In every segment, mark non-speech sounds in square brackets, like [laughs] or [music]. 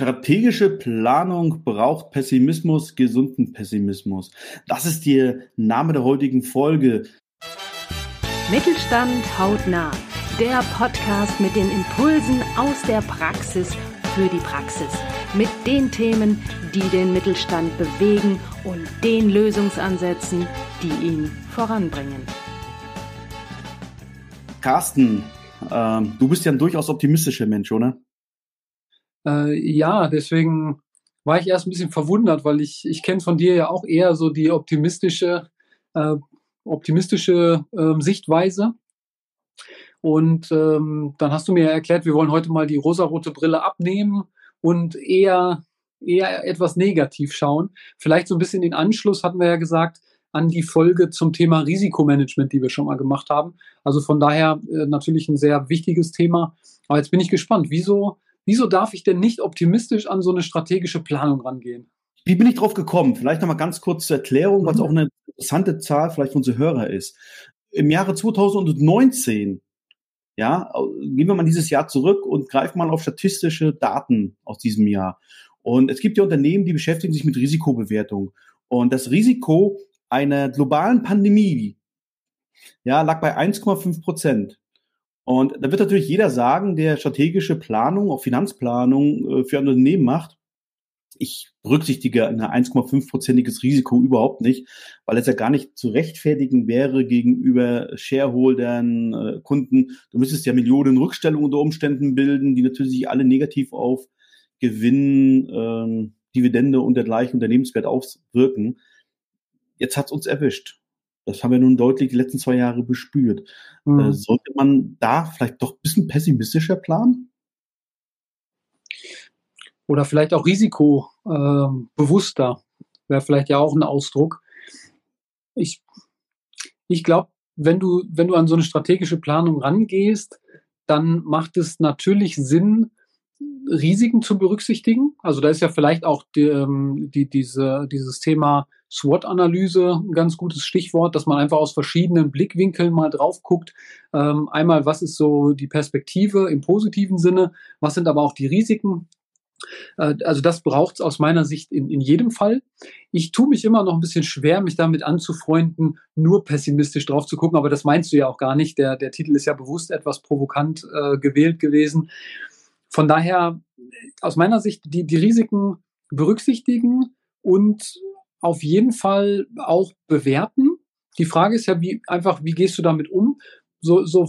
Strategische Planung braucht Pessimismus, gesunden Pessimismus. Das ist der Name der heutigen Folge. Mittelstand hautnah. Der Podcast mit den Impulsen aus der Praxis für die Praxis. Mit den Themen, die den Mittelstand bewegen und den Lösungsansätzen, die ihn voranbringen. Carsten, äh, du bist ja ein durchaus optimistischer Mensch, oder? Äh, ja, deswegen war ich erst ein bisschen verwundert, weil ich, ich kenne von dir ja auch eher so die optimistische, äh, optimistische äh, Sichtweise. Und ähm, dann hast du mir erklärt, wir wollen heute mal die rosarote Brille abnehmen und eher, eher etwas negativ schauen. Vielleicht so ein bisschen den Anschluss hatten wir ja gesagt an die Folge zum Thema Risikomanagement, die wir schon mal gemacht haben. Also von daher äh, natürlich ein sehr wichtiges Thema. Aber jetzt bin ich gespannt, wieso wieso darf ich denn nicht optimistisch an so eine strategische Planung rangehen? Wie bin ich drauf gekommen? Vielleicht nochmal ganz kurz zur Erklärung, was mhm. auch eine interessante Zahl vielleicht für unsere Hörer ist. Im Jahre 2019, ja, gehen wir mal dieses Jahr zurück und greifen mal auf statistische Daten aus diesem Jahr. Und es gibt ja Unternehmen, die beschäftigen sich mit Risikobewertung. Und das Risiko einer globalen Pandemie, ja, lag bei 1,5 Prozent. Und da wird natürlich jeder sagen, der strategische Planung, auch Finanzplanung äh, für ein Unternehmen macht, ich berücksichtige ein 1,5-prozentiges Risiko überhaupt nicht, weil es ja gar nicht zu rechtfertigen wäre gegenüber Shareholdern, äh, Kunden. Du müsstest ja Millionen Rückstellungen unter Umständen bilden, die natürlich alle negativ auf Gewinn, ähm, Dividende und dergleichen Unternehmenswert auswirken. Jetzt hat's uns erwischt. Das haben wir nun deutlich die letzten zwei Jahre bespürt. Mhm. Äh, sollte man da vielleicht doch ein bisschen pessimistischer planen? Oder vielleicht auch risikobewusster, äh, wäre vielleicht ja auch ein Ausdruck. Ich, ich glaube, wenn du, wenn du an so eine strategische Planung rangehst, dann macht es natürlich Sinn, Risiken zu berücksichtigen. Also da ist ja vielleicht auch die, ähm, die, diese, dieses Thema SWOT-Analyse ein ganz gutes Stichwort, dass man einfach aus verschiedenen Blickwinkeln mal drauf guckt. Ähm, einmal, was ist so die Perspektive im positiven Sinne, was sind aber auch die Risiken. Äh, also das braucht es aus meiner Sicht in, in jedem Fall. Ich tue mich immer noch ein bisschen schwer, mich damit anzufreunden, nur pessimistisch drauf zu gucken, aber das meinst du ja auch gar nicht. Der, der Titel ist ja bewusst etwas provokant äh, gewählt gewesen. Von daher, aus meiner Sicht, die, die Risiken berücksichtigen und auf jeden Fall auch bewerten. Die Frage ist ja, wie einfach, wie gehst du damit um? So, so,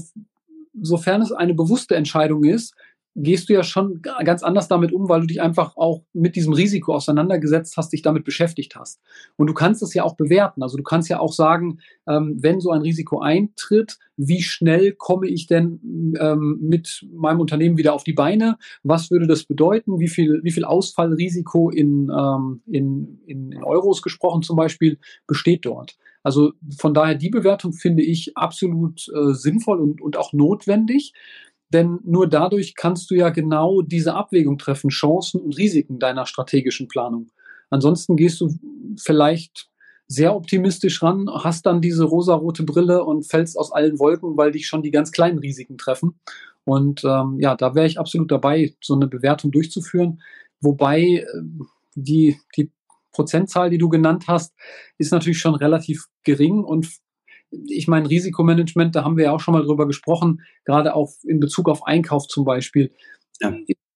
sofern es eine bewusste Entscheidung ist, gehst du ja schon ganz anders damit um, weil du dich einfach auch mit diesem Risiko auseinandergesetzt hast, dich damit beschäftigt hast. Und du kannst es ja auch bewerten. Also du kannst ja auch sagen, ähm, wenn so ein Risiko eintritt, wie schnell komme ich denn ähm, mit meinem Unternehmen wieder auf die Beine? Was würde das bedeuten? Wie viel, wie viel Ausfallrisiko in, ähm, in, in, in Euros gesprochen zum Beispiel besteht dort? Also von daher die Bewertung finde ich absolut äh, sinnvoll und, und auch notwendig. Denn nur dadurch kannst du ja genau diese Abwägung treffen, Chancen und Risiken deiner strategischen Planung. Ansonsten gehst du vielleicht sehr optimistisch ran, hast dann diese rosarote Brille und fällst aus allen Wolken, weil dich schon die ganz kleinen Risiken treffen. Und ähm, ja, da wäre ich absolut dabei, so eine Bewertung durchzuführen. Wobei äh, die, die Prozentzahl, die du genannt hast, ist natürlich schon relativ gering und ich meine, Risikomanagement, da haben wir ja auch schon mal drüber gesprochen, gerade auch in Bezug auf Einkauf zum Beispiel, ja.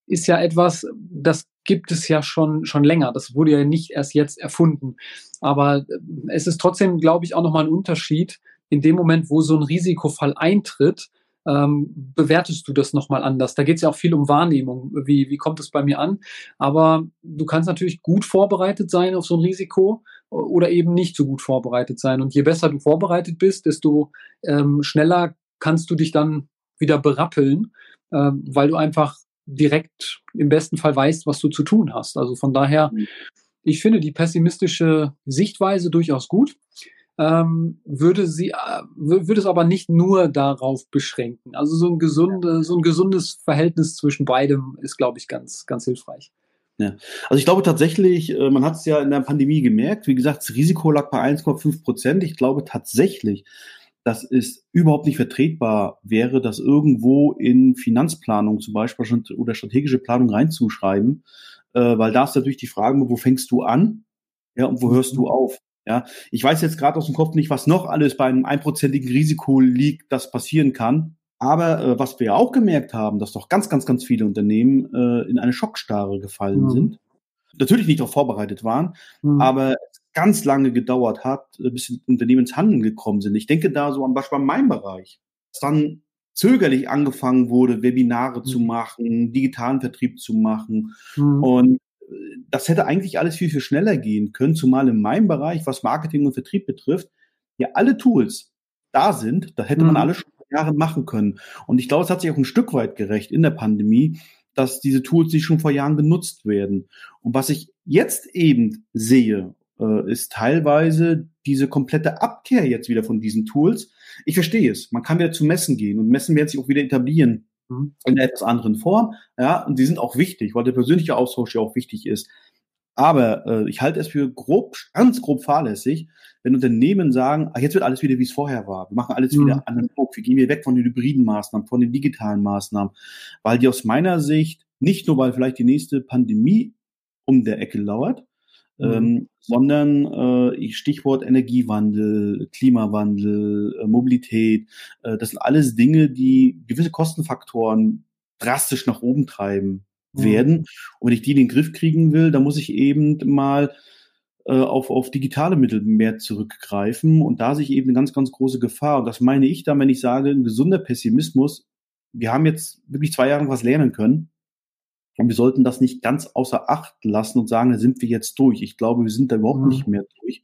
ist ja etwas, das gibt es ja schon, schon länger. Das wurde ja nicht erst jetzt erfunden. Aber äh, es ist trotzdem, glaube ich, auch nochmal ein Unterschied in dem Moment, wo so ein Risikofall eintritt, ähm, bewertest du das nochmal anders. Da geht es ja auch viel um Wahrnehmung. Wie, wie kommt es bei mir an? Aber du kannst natürlich gut vorbereitet sein auf so ein Risiko oder eben nicht so gut vorbereitet sein. Und je besser du vorbereitet bist, desto ähm, schneller kannst du dich dann wieder berappeln, äh, weil du einfach direkt im besten Fall weißt, was du zu tun hast. Also von daher, mhm. ich finde die pessimistische Sichtweise durchaus gut ähm, würde sie, äh, würde es aber nicht nur darauf beschränken. Also so ein, gesunde, so ein gesundes Verhältnis zwischen beidem ist, glaube ich, ganz, ganz hilfreich. Ja. Also ich glaube tatsächlich, äh, man hat es ja in der Pandemie gemerkt, wie gesagt, das Risiko lag bei 1,5 Prozent. Ich glaube tatsächlich, dass es überhaupt nicht vertretbar wäre, das irgendwo in Finanzplanung zum Beispiel oder strategische Planung reinzuschreiben, äh, weil da ist natürlich die Frage, wo fängst du an? Ja, und wo hörst du mhm. auf? Ja, ich weiß jetzt gerade aus dem Kopf nicht, was noch alles bei einem einprozentigen Risiko liegt, das passieren kann. Aber äh, was wir auch gemerkt haben, dass doch ganz, ganz, ganz viele Unternehmen äh, in eine Schockstarre gefallen mhm. sind. Natürlich nicht darauf vorbereitet waren, mhm. aber ganz lange gedauert hat, äh, bis die Unternehmen ins Handeln gekommen sind. Ich denke da so am Beispiel an meinem Bereich. Dass dann zögerlich angefangen wurde, Webinare mhm. zu machen, digitalen Vertrieb zu machen. Mhm. Und äh, das hätte eigentlich alles viel, viel schneller gehen können, zumal in meinem Bereich, was Marketing und Vertrieb betrifft, ja alle Tools da sind. Da hätte man mhm. alle schon Jahre machen können. Und ich glaube, es hat sich auch ein Stück weit gerecht in der Pandemie, dass diese Tools nicht schon vor Jahren genutzt werden. Und was ich jetzt eben sehe, äh, ist teilweise diese komplette Abkehr jetzt wieder von diesen Tools. Ich verstehe es. Man kann wieder zu Messen gehen und Messen werden sich auch wieder etablieren mhm. in einer etwas anderen Form. Ja, und die sind auch wichtig, weil der persönliche Austausch ja auch wichtig ist. Aber äh, ich halte es für grob, ganz grob fahrlässig, wenn Unternehmen sagen, ach, jetzt wird alles wieder, wie es vorher war. Wir machen alles mhm. wieder analog. Wir gehen wieder weg von den hybriden Maßnahmen, von den digitalen Maßnahmen, weil die aus meiner Sicht, nicht nur weil vielleicht die nächste Pandemie um der Ecke lauert, mhm. ähm, sondern äh, Stichwort Energiewandel, Klimawandel, äh, Mobilität, äh, das sind alles Dinge, die gewisse Kostenfaktoren drastisch nach oben treiben Mhm. werden. Und wenn ich die in den Griff kriegen will, dann muss ich eben mal äh, auf, auf digitale Mittel mehr zurückgreifen. Und da sehe ich eben eine ganz, ganz große Gefahr. Und das meine ich dann, wenn ich sage, ein gesunder Pessimismus. Wir haben jetzt wirklich zwei Jahre was lernen können. Und wir sollten das nicht ganz außer Acht lassen und sagen, da sind wir jetzt durch. Ich glaube, wir sind da überhaupt mhm. nicht mehr durch.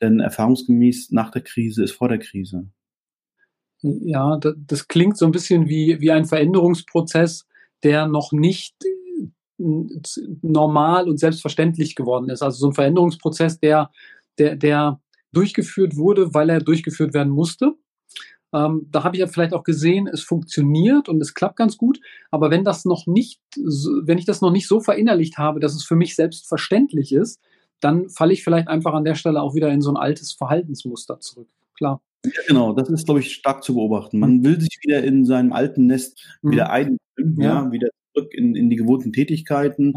Denn erfahrungsgemäß nach der Krise ist vor der Krise. Ja, das klingt so ein bisschen wie, wie ein Veränderungsprozess, der noch nicht normal und selbstverständlich geworden ist. Also so ein Veränderungsprozess, der, der, der durchgeführt wurde, weil er durchgeführt werden musste. Ähm, da habe ich ja vielleicht auch gesehen, es funktioniert und es klappt ganz gut. Aber wenn das noch nicht, wenn ich das noch nicht so verinnerlicht habe, dass es für mich selbstverständlich ist, dann falle ich vielleicht einfach an der Stelle auch wieder in so ein altes Verhaltensmuster zurück. Klar. Ja, genau, das ist, glaube ich, stark zu beobachten. Man will sich wieder in seinem alten Nest mhm. wieder ein, ja. ja. wieder zurück in, in die gewohnten Tätigkeiten.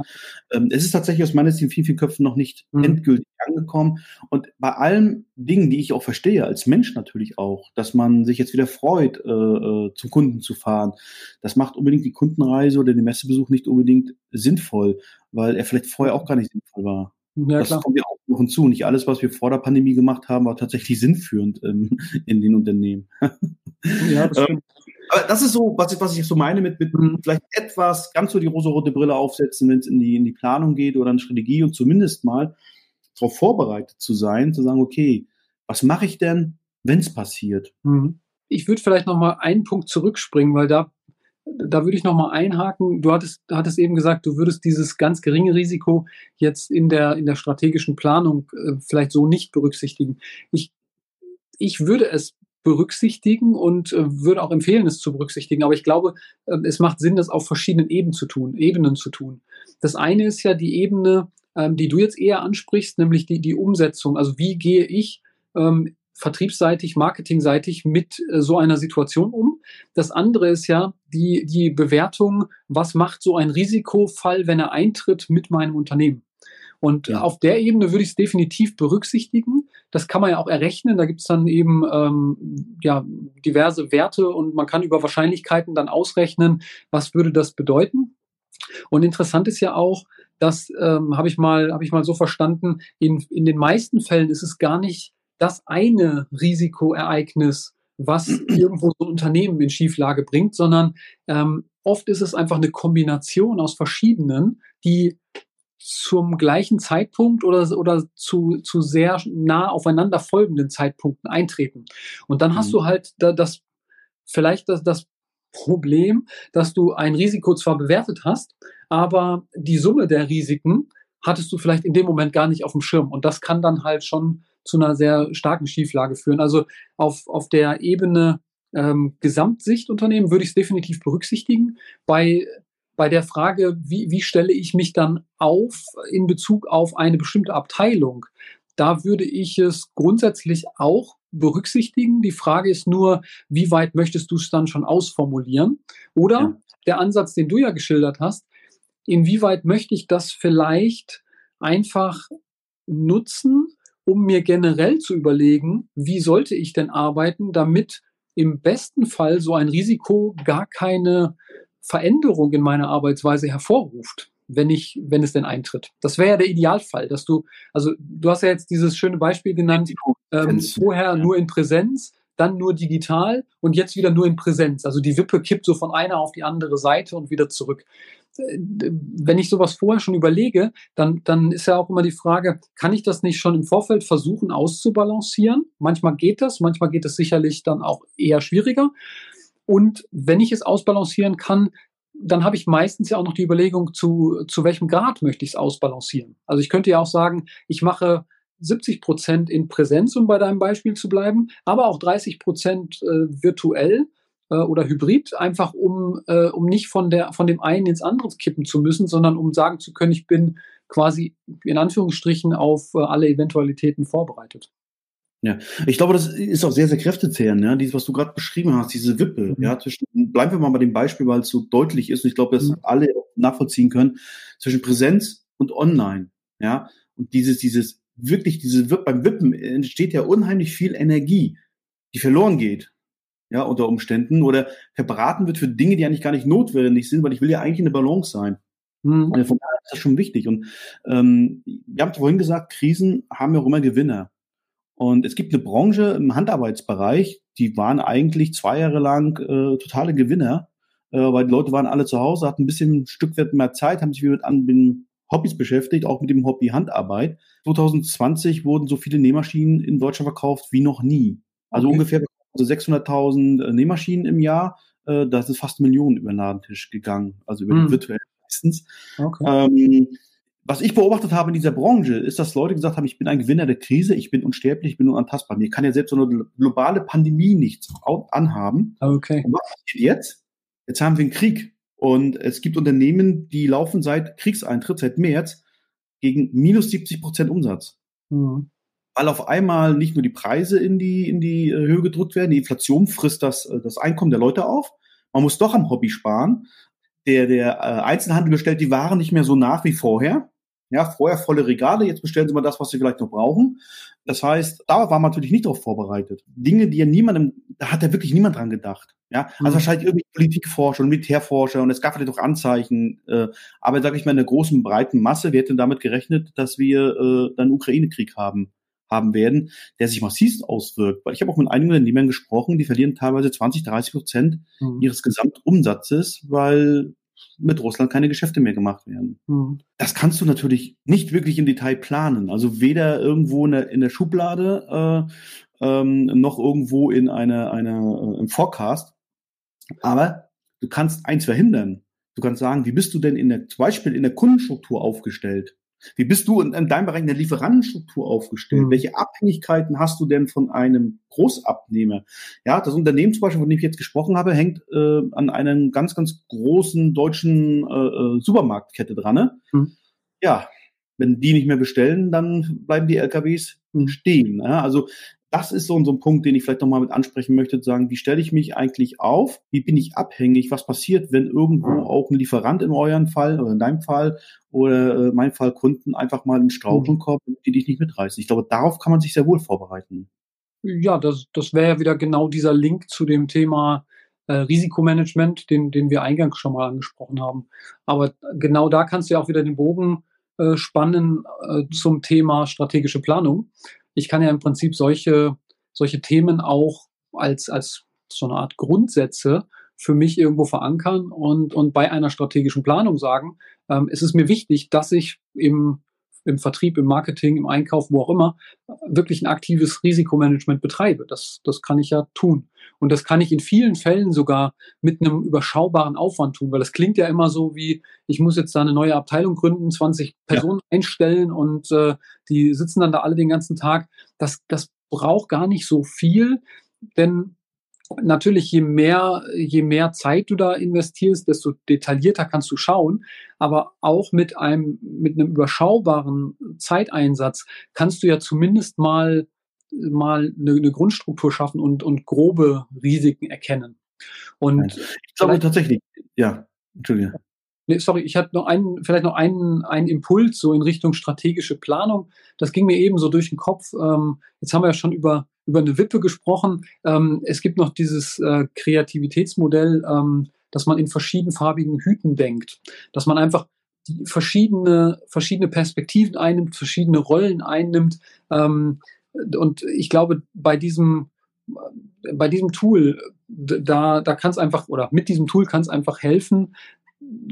Ähm, es ist tatsächlich aus meiner Sicht in vielen, vielen Köpfen noch nicht mhm. endgültig angekommen. Und bei allen Dingen, die ich auch verstehe, als Mensch natürlich auch, dass man sich jetzt wieder freut, äh, äh, zum Kunden zu fahren, das macht unbedingt die Kundenreise oder den Messebesuch nicht unbedingt sinnvoll, weil er vielleicht vorher auch gar nicht sinnvoll war. Ja, das klar. kommt ja auch noch hinzu. Nicht alles, was wir vor der Pandemie gemacht haben, war tatsächlich [laughs] sinnführend ähm, in den Unternehmen. Ja, das ähm, aber das ist so, was ich, was ich so meine mit, mit mhm. vielleicht etwas ganz so die rosa-rote Brille aufsetzen, wenn es in die, in die Planung geht oder eine Strategie und zumindest mal darauf vorbereitet zu sein, zu sagen, okay, was mache ich denn, wenn es passiert? Mhm. Ich würde vielleicht noch mal einen Punkt zurückspringen, weil da da würde ich noch mal einhaken. Du hattest, hattest eben gesagt, du würdest dieses ganz geringe Risiko jetzt in der, in der strategischen Planung äh, vielleicht so nicht berücksichtigen. Ich, ich würde es berücksichtigen und äh, würde auch empfehlen, es zu berücksichtigen. Aber ich glaube, äh, es macht Sinn, das auf verschiedenen Ebenen zu tun, Ebenen zu tun. Das eine ist ja die Ebene, ähm, die du jetzt eher ansprichst, nämlich die, die Umsetzung. Also wie gehe ich ähm, vertriebsseitig, marketingseitig mit äh, so einer Situation um. Das andere ist ja die, die Bewertung, was macht so ein Risikofall, wenn er eintritt mit meinem Unternehmen. Und ja. auf der Ebene würde ich es definitiv berücksichtigen. Das kann man ja auch errechnen. Da gibt es dann eben ähm, ja, diverse Werte und man kann über Wahrscheinlichkeiten dann ausrechnen, was würde das bedeuten. Und interessant ist ja auch, das ähm, habe ich mal habe ich mal so verstanden. In, in den meisten Fällen ist es gar nicht das eine Risikoereignis, was irgendwo so ein Unternehmen in Schieflage bringt, sondern ähm, oft ist es einfach eine Kombination aus verschiedenen, die zum gleichen Zeitpunkt oder, oder zu, zu sehr nah aufeinander folgenden Zeitpunkten eintreten. Und dann hast mhm. du halt da, das, vielleicht das, das Problem, dass du ein Risiko zwar bewertet hast, aber die Summe der Risiken hattest du vielleicht in dem Moment gar nicht auf dem Schirm. Und das kann dann halt schon zu einer sehr starken Schieflage führen. Also auf, auf der Ebene ähm, Gesamtsicht Unternehmen würde ich es definitiv berücksichtigen. Bei bei der Frage, wie, wie stelle ich mich dann auf in Bezug auf eine bestimmte Abteilung, da würde ich es grundsätzlich auch berücksichtigen. Die Frage ist nur, wie weit möchtest du es dann schon ausformulieren? Oder ja. der Ansatz, den du ja geschildert hast, inwieweit möchte ich das vielleicht einfach nutzen, um mir generell zu überlegen, wie sollte ich denn arbeiten, damit im besten Fall so ein Risiko gar keine Veränderung in meiner Arbeitsweise hervorruft, wenn ich, wenn es denn eintritt. Das wäre ja der Idealfall, dass du, also du hast ja jetzt dieses schöne Beispiel genannt, ähm, vorher nur in Präsenz, dann nur digital und jetzt wieder nur in Präsenz. Also die Wippe kippt so von einer auf die andere Seite und wieder zurück. Wenn ich sowas vorher schon überlege, dann, dann ist ja auch immer die Frage, kann ich das nicht schon im Vorfeld versuchen auszubalancieren? Manchmal geht das, manchmal geht es sicherlich dann auch eher schwieriger. Und wenn ich es ausbalancieren kann, dann habe ich meistens ja auch noch die Überlegung, zu, zu welchem Grad möchte ich es ausbalancieren. Also ich könnte ja auch sagen, ich mache 70 Prozent in Präsenz, um bei deinem Beispiel zu bleiben, aber auch 30 Prozent äh, virtuell äh, oder hybrid, einfach um, äh, um nicht von, der, von dem einen ins andere kippen zu müssen, sondern um sagen zu können, ich bin quasi in Anführungsstrichen auf äh, alle Eventualitäten vorbereitet. Ja, ich glaube, das ist auch sehr, sehr kräftezehrend, ja, dieses, was du gerade beschrieben hast, diese Wippe, mhm. ja, zwischen, bleiben wir mal bei dem Beispiel, weil es so deutlich ist und ich glaube, dass mhm. alle nachvollziehen können, zwischen Präsenz und Online, ja, und dieses, dieses, wirklich, diese, beim Wippen entsteht ja unheimlich viel Energie, die verloren geht, ja, unter Umständen oder verbraten wird für Dinge, die eigentlich gar nicht notwendig sind, weil ich will ja eigentlich in der Balance sein. Mhm. Von daher ist das schon wichtig. Und ähm, wir haben vorhin gesagt, Krisen haben ja auch immer Gewinner. Und es gibt eine Branche im Handarbeitsbereich, die waren eigentlich zwei Jahre lang äh, totale Gewinner, äh, weil die Leute waren alle zu Hause, hatten ein bisschen ein Stück weit mehr Zeit, haben sich wieder mit anderen Hobbys beschäftigt, auch mit dem Hobby Handarbeit. 2020 wurden so viele Nähmaschinen in Deutschland verkauft wie noch nie. Also okay. ungefähr also 600.000 äh, Nähmaschinen im Jahr, äh, da ist fast Millionen über den Ladentisch gegangen, also über hm. den virtuellen meistens. Okay. Ähm, was ich beobachtet habe in dieser Branche, ist, dass Leute gesagt haben, ich bin ein Gewinner der Krise, ich bin unsterblich, ich bin unantastbar. Mir kann ja selbst so eine globale Pandemie nichts anhaben. Okay. Und was passiert jetzt? Jetzt haben wir einen Krieg. Und es gibt Unternehmen, die laufen seit Kriegseintritt, seit März, gegen minus 70 Prozent Umsatz. Mhm weil auf einmal nicht nur die Preise in die, in die äh, Höhe gedrückt werden, die Inflation frisst das, äh, das Einkommen der Leute auf. Man muss doch am Hobby sparen. Der, der äh, Einzelhandel bestellt die Waren nicht mehr so nach wie vorher. Ja, vorher volle Regale, jetzt bestellen sie mal das, was sie vielleicht noch brauchen. Das heißt, da war man natürlich nicht darauf vorbereitet. Dinge, die ja niemandem, da hat ja wirklich niemand dran gedacht. Ja, also mhm. wahrscheinlich irgendwie Politikforscher und Militärforscher und es gab vielleicht auch Anzeichen, äh, aber sage ich mal in der großen breiten Masse, wir hätten damit gerechnet, dass wir äh, dann Ukraine-Krieg haben haben werden, der sich massiv auswirkt. Weil ich habe auch mit einigen Unternehmern gesprochen, die verlieren teilweise 20, 30 Prozent mhm. ihres Gesamtumsatzes, weil mit Russland keine Geschäfte mehr gemacht werden. Mhm. Das kannst du natürlich nicht wirklich im Detail planen. Also weder irgendwo in der, in der Schublade äh, ähm, noch irgendwo in einer eine, äh, im Forecast. Aber du kannst eins verhindern. Du kannst sagen, wie bist du denn in der, zum Beispiel in der Kundenstruktur aufgestellt? Wie bist du in, in deinem Bereich in der Lieferantenstruktur aufgestellt? Mhm. Welche Abhängigkeiten hast du denn von einem Großabnehmer? Ja, das Unternehmen zum Beispiel, von dem ich jetzt gesprochen habe, hängt äh, an einer ganz, ganz großen deutschen äh, äh Supermarktkette dran. Ne? Mhm. Ja, wenn die nicht mehr bestellen, dann bleiben die LKWs mhm. stehen. Ja? Also das ist so, so ein Punkt, den ich vielleicht nochmal mit ansprechen möchte, zu sagen, wie stelle ich mich eigentlich auf? Wie bin ich abhängig? Was passiert, wenn irgendwo auch ein Lieferant in eurem Fall oder in deinem Fall oder äh, mein Fall Kunden einfach mal in Straucheln mhm. kommen, die dich nicht mitreißen? Ich glaube, darauf kann man sich sehr wohl vorbereiten. Ja, das, das wäre ja wieder genau dieser Link zu dem Thema äh, Risikomanagement, den, den wir eingangs schon mal angesprochen haben. Aber genau da kannst du ja auch wieder den Bogen äh, spannen äh, zum Thema strategische Planung ich kann ja im Prinzip solche, solche Themen auch als, als so eine Art Grundsätze für mich irgendwo verankern und, und bei einer strategischen Planung sagen, ähm, es ist mir wichtig, dass ich im im Vertrieb, im Marketing, im Einkauf, wo auch immer, wirklich ein aktives Risikomanagement betreibe. Das, das kann ich ja tun. Und das kann ich in vielen Fällen sogar mit einem überschaubaren Aufwand tun, weil das klingt ja immer so wie, ich muss jetzt da eine neue Abteilung gründen, 20 Personen ja. einstellen und äh, die sitzen dann da alle den ganzen Tag. Das, das braucht gar nicht so viel, denn natürlich, je mehr, je mehr Zeit du da investierst, desto detaillierter kannst du schauen. Aber auch mit einem, mit einem überschaubaren Zeiteinsatz kannst du ja zumindest mal, mal eine, eine Grundstruktur schaffen und, und grobe Risiken erkennen. Und ich glaube tatsächlich, ja, Entschuldige. Nee, sorry, ich hatte noch einen, vielleicht noch einen, einen Impuls so in Richtung strategische Planung. Das ging mir eben so durch den Kopf. Ähm, jetzt haben wir ja schon über, über eine Wippe gesprochen. Ähm, es gibt noch dieses äh, Kreativitätsmodell, ähm, dass man in verschiedenfarbigen Hüten denkt. Dass man einfach die verschiedene, verschiedene Perspektiven einnimmt, verschiedene Rollen einnimmt. Ähm, und ich glaube, bei diesem, bei diesem Tool, da, da kann es einfach, oder mit diesem Tool kann es einfach helfen,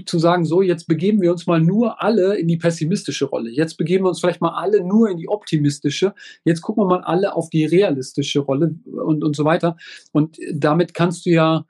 zu sagen, so, jetzt begeben wir uns mal nur alle in die pessimistische Rolle. Jetzt begeben wir uns vielleicht mal alle nur in die optimistische. Jetzt gucken wir mal alle auf die realistische Rolle und, und so weiter. Und damit kannst du ja,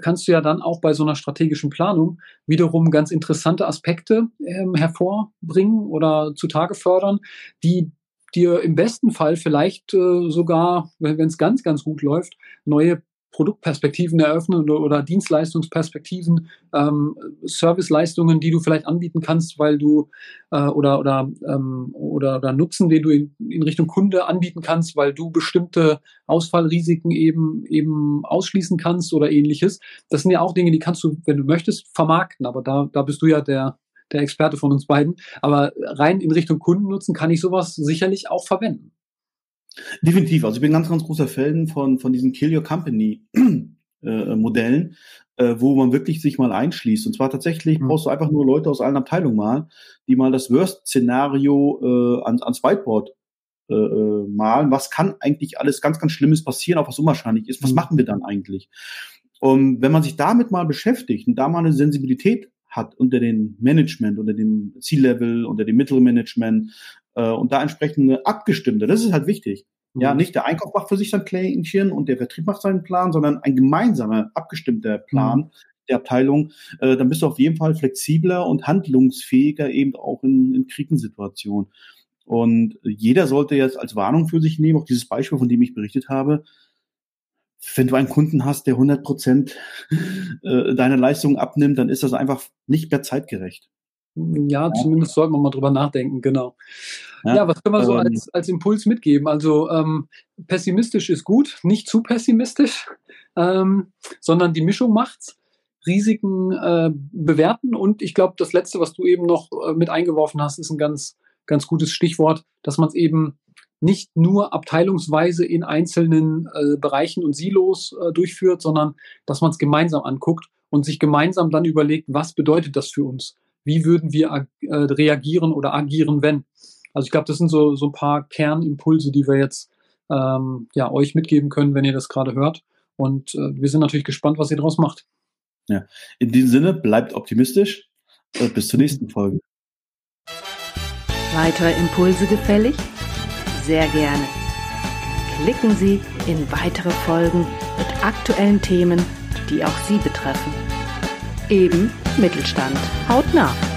kannst du ja dann auch bei so einer strategischen Planung wiederum ganz interessante Aspekte ähm, hervorbringen oder zutage fördern, die dir im besten Fall vielleicht äh, sogar, wenn es ganz, ganz gut läuft, neue Produktperspektiven eröffnen oder, oder Dienstleistungsperspektiven, ähm, Serviceleistungen, die du vielleicht anbieten kannst, weil du äh, oder oder, ähm, oder oder Nutzen, den du in, in Richtung Kunde anbieten kannst, weil du bestimmte Ausfallrisiken eben eben ausschließen kannst oder ähnliches. Das sind ja auch Dinge, die kannst du, wenn du möchtest, vermarkten. Aber da da bist du ja der der Experte von uns beiden. Aber rein in Richtung Kundennutzen kann ich sowas sicherlich auch verwenden. Definitiv. Also ich bin ganz, ganz großer Fan von, von diesen Kill Your Company [clears throat] äh, Modellen, äh, wo man wirklich sich mal einschließt. Und zwar tatsächlich mhm. brauchst du einfach nur Leute aus allen Abteilungen mal, die mal das Worst-Szenario äh, ans, ans Whiteboard äh, äh, malen. Was kann eigentlich alles ganz, ganz Schlimmes passieren, auch was unwahrscheinlich ist? Was mhm. machen wir dann eigentlich? Und wenn man sich damit mal beschäftigt und da mal eine Sensibilität hat unter den Management, unter dem C-Level, unter dem Mittelmanagement, äh, und da entsprechend eine abgestimmte, das ist halt wichtig. Ja, mhm. nicht der Einkauf macht für sich sein Klärchen und der Vertrieb macht seinen Plan, sondern ein gemeinsamer, abgestimmter Plan mhm. der Abteilung. Äh, dann bist du auf jeden Fall flexibler und handlungsfähiger eben auch in, in Krisensituationen. Und jeder sollte jetzt als Warnung für sich nehmen, auch dieses Beispiel, von dem ich berichtet habe, wenn du einen Kunden hast, der 100 Prozent äh, deiner Leistung abnimmt, dann ist das einfach nicht mehr zeitgerecht. Ja, ja, zumindest sollten wir mal drüber nachdenken, genau. Ja, ja was können wir so ähm, als, als Impuls mitgeben? Also ähm, pessimistisch ist gut, nicht zu pessimistisch, ähm, sondern die Mischung macht's. Risiken äh, bewerten und ich glaube, das letzte, was du eben noch äh, mit eingeworfen hast, ist ein ganz, ganz gutes Stichwort, dass man es eben nicht nur abteilungsweise in einzelnen äh, Bereichen und Silos äh, durchführt, sondern dass man es gemeinsam anguckt und sich gemeinsam dann überlegt, was bedeutet das für uns? Wie würden wir äh, reagieren oder agieren, wenn. Also ich glaube, das sind so, so ein paar Kernimpulse, die wir jetzt ähm, ja, euch mitgeben können, wenn ihr das gerade hört. Und äh, wir sind natürlich gespannt, was ihr daraus macht. Ja, in diesem Sinne, bleibt optimistisch. Und bis zur nächsten Folge. Weitere Impulse gefällig? Sehr gerne. Klicken Sie in weitere Folgen mit aktuellen Themen, die auch Sie betreffen. Eben Mittelstand. Hautnah.